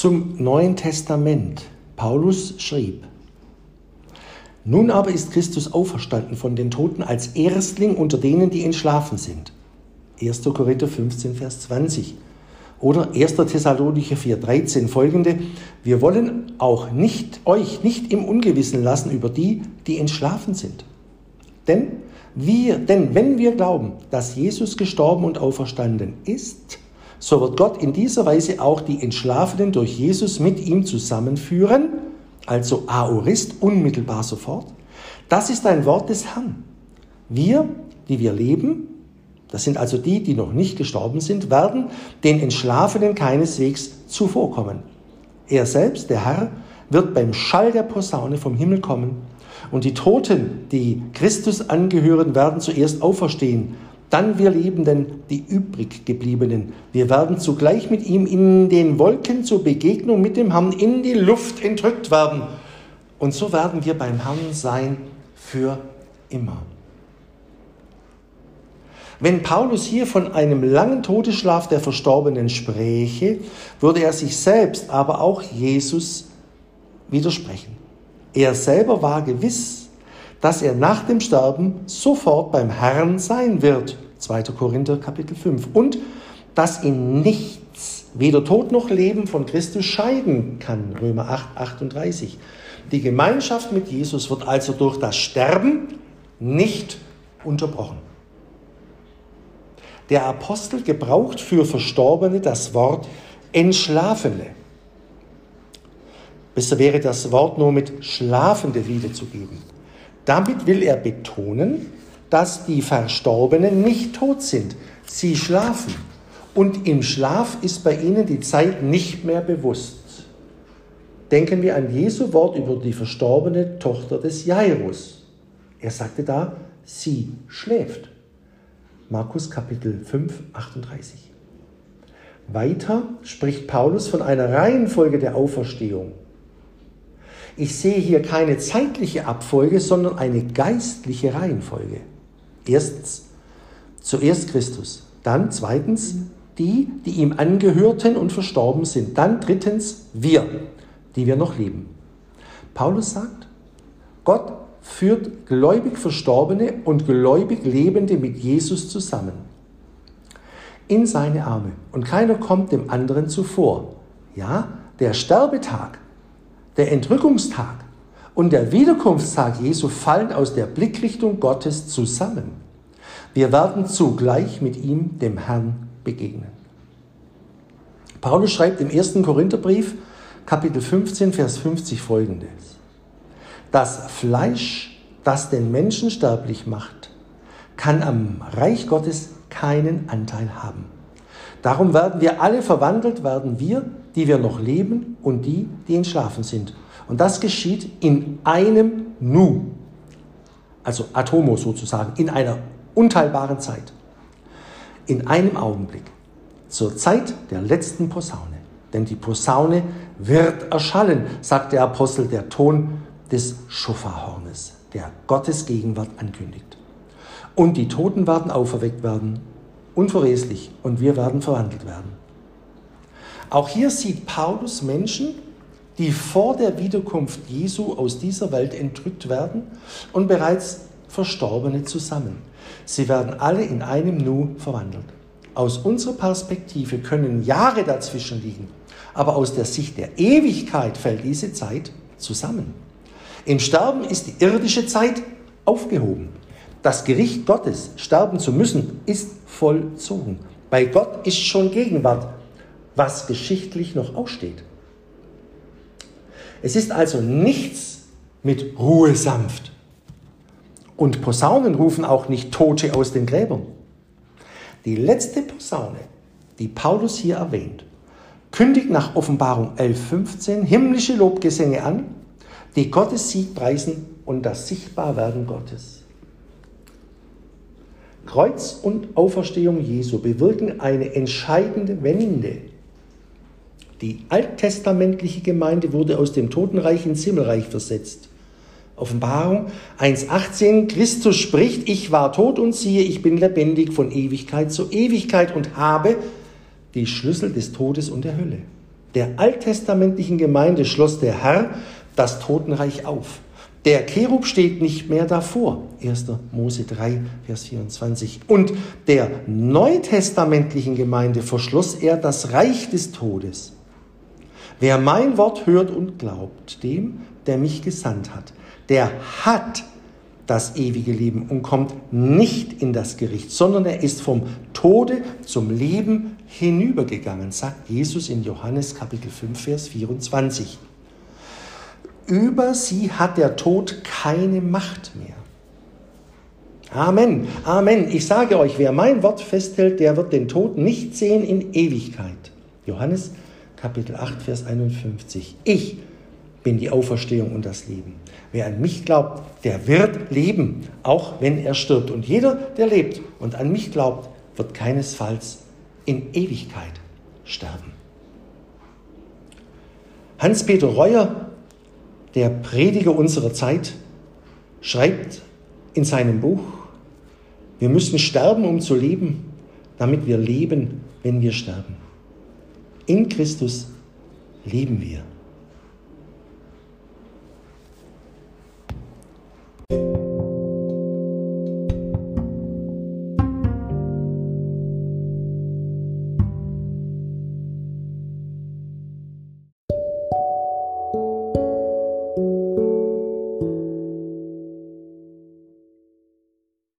zum Neuen Testament. Paulus schrieb, nun aber ist Christus auferstanden von den Toten als Erstling unter denen, die entschlafen sind. 1. Korinther 15, Vers 20. Oder 1. Thessalonicher 4, 13 folgende. Wir wollen auch nicht, euch nicht im Ungewissen lassen über die, die entschlafen sind. Denn wir, denn wenn wir glauben, dass Jesus gestorben und auferstanden ist, so wird Gott in dieser Weise auch die Entschlafenen durch Jesus mit ihm zusammenführen, also Aorist, unmittelbar sofort. Das ist ein Wort des Herrn. Wir, die wir leben, das sind also die, die noch nicht gestorben sind, werden den Entschlafenen keineswegs zuvorkommen. Er selbst, der Herr, wird beim Schall der Posaune vom Himmel kommen und die Toten, die Christus angehören, werden zuerst auferstehen. Dann wir Lebenden, die übrig gebliebenen. Wir werden zugleich mit ihm in den Wolken zur Begegnung mit dem Herrn in die Luft entrückt werden. Und so werden wir beim Herrn sein für immer. Wenn Paulus hier von einem langen Todesschlaf der Verstorbenen spräche, würde er sich selbst, aber auch Jesus widersprechen. Er selber war gewiss, dass er nach dem Sterben sofort beim Herrn sein wird. 2. Korinther Kapitel 5. Und dass ihn nichts, weder Tod noch Leben von Christus scheiden kann. Römer 8, 38. Die Gemeinschaft mit Jesus wird also durch das Sterben nicht unterbrochen. Der Apostel gebraucht für Verstorbene das Wort Entschlafene. Besser wäre das Wort nur mit Schlafende wiederzugeben. Damit will er betonen, dass die Verstorbenen nicht tot sind. Sie schlafen. Und im Schlaf ist bei ihnen die Zeit nicht mehr bewusst. Denken wir an Jesu Wort über die verstorbene Tochter des Jairus. Er sagte da, sie schläft. Markus Kapitel 5, 38. Weiter spricht Paulus von einer Reihenfolge der Auferstehung. Ich sehe hier keine zeitliche Abfolge, sondern eine geistliche Reihenfolge. Erstens, zuerst Christus, dann zweitens die, die ihm angehörten und verstorben sind, dann drittens wir, die wir noch leben. Paulus sagt, Gott führt gläubig Verstorbene und gläubig Lebende mit Jesus zusammen. In seine Arme. Und keiner kommt dem anderen zuvor. Ja, der Sterbetag der Entrückungstag und der Wiederkunftstag Jesu fallen aus der Blickrichtung Gottes zusammen. Wir werden zugleich mit ihm, dem Herrn, begegnen. Paulus schreibt im 1. Korintherbrief, Kapitel 15, Vers 50 folgendes. Das Fleisch, das den Menschen sterblich macht, kann am Reich Gottes keinen Anteil haben. Darum werden wir alle verwandelt, werden wir, die wir noch leben und die, die entschlafen sind. Und das geschieht in einem Nu, also Atomo sozusagen, in einer unteilbaren Zeit, in einem Augenblick, zur Zeit der letzten Posaune. Denn die Posaune wird erschallen, sagt der Apostel, der Ton des Schofarhornes, der Gottes Gegenwart ankündigt. Und die Toten werden auferweckt werden unverweslich und wir werden verwandelt werden. Auch hier sieht Paulus Menschen, die vor der Wiederkunft Jesu aus dieser Welt entrückt werden und bereits Verstorbene zusammen. Sie werden alle in einem Nu verwandelt. Aus unserer Perspektive können Jahre dazwischen liegen, aber aus der Sicht der Ewigkeit fällt diese Zeit zusammen. Im Sterben ist die irdische Zeit aufgehoben. Das Gericht Gottes, sterben zu müssen, ist vollzogen. Bei Gott ist schon Gegenwart, was geschichtlich noch aussteht. Es ist also nichts mit Ruhe sanft. Und Posaunen rufen auch nicht Tote aus den Gräbern. Die letzte Posaune, die Paulus hier erwähnt, kündigt nach Offenbarung 11.15 himmlische Lobgesänge an, die Gottes Sieg preisen und das Sichtbarwerden Gottes. Kreuz und Auferstehung Jesu bewirken eine entscheidende Wende. Die alttestamentliche Gemeinde wurde aus dem Totenreich ins Himmelreich versetzt. Offenbarung 1.18, Christus spricht, ich war tot und siehe, ich bin lebendig von Ewigkeit zu Ewigkeit und habe die Schlüssel des Todes und der Hölle. der alttestamentlichen Gemeinde schloss der Herr das Totenreich auf. Der Cherub steht nicht mehr davor. 1. Mose 3, Vers 24. Und der neutestamentlichen Gemeinde verschloss er das Reich des Todes. Wer mein Wort hört und glaubt, dem, der mich gesandt hat, der hat das ewige Leben und kommt nicht in das Gericht, sondern er ist vom Tode zum Leben hinübergegangen, sagt Jesus in Johannes Kapitel 5, Vers 24. Über sie hat der Tod keine Macht mehr. Amen, Amen. Ich sage euch, wer mein Wort festhält, der wird den Tod nicht sehen in Ewigkeit. Johannes Kapitel 8, Vers 51. Ich bin die Auferstehung und das Leben. Wer an mich glaubt, der wird leben, auch wenn er stirbt. Und jeder, der lebt und an mich glaubt, wird keinesfalls in Ewigkeit sterben. Hans-Peter Reuer der Prediger unserer Zeit, schreibt in seinem Buch, wir müssen sterben, um zu leben, damit wir leben, wenn wir sterben. In Christus leben wir.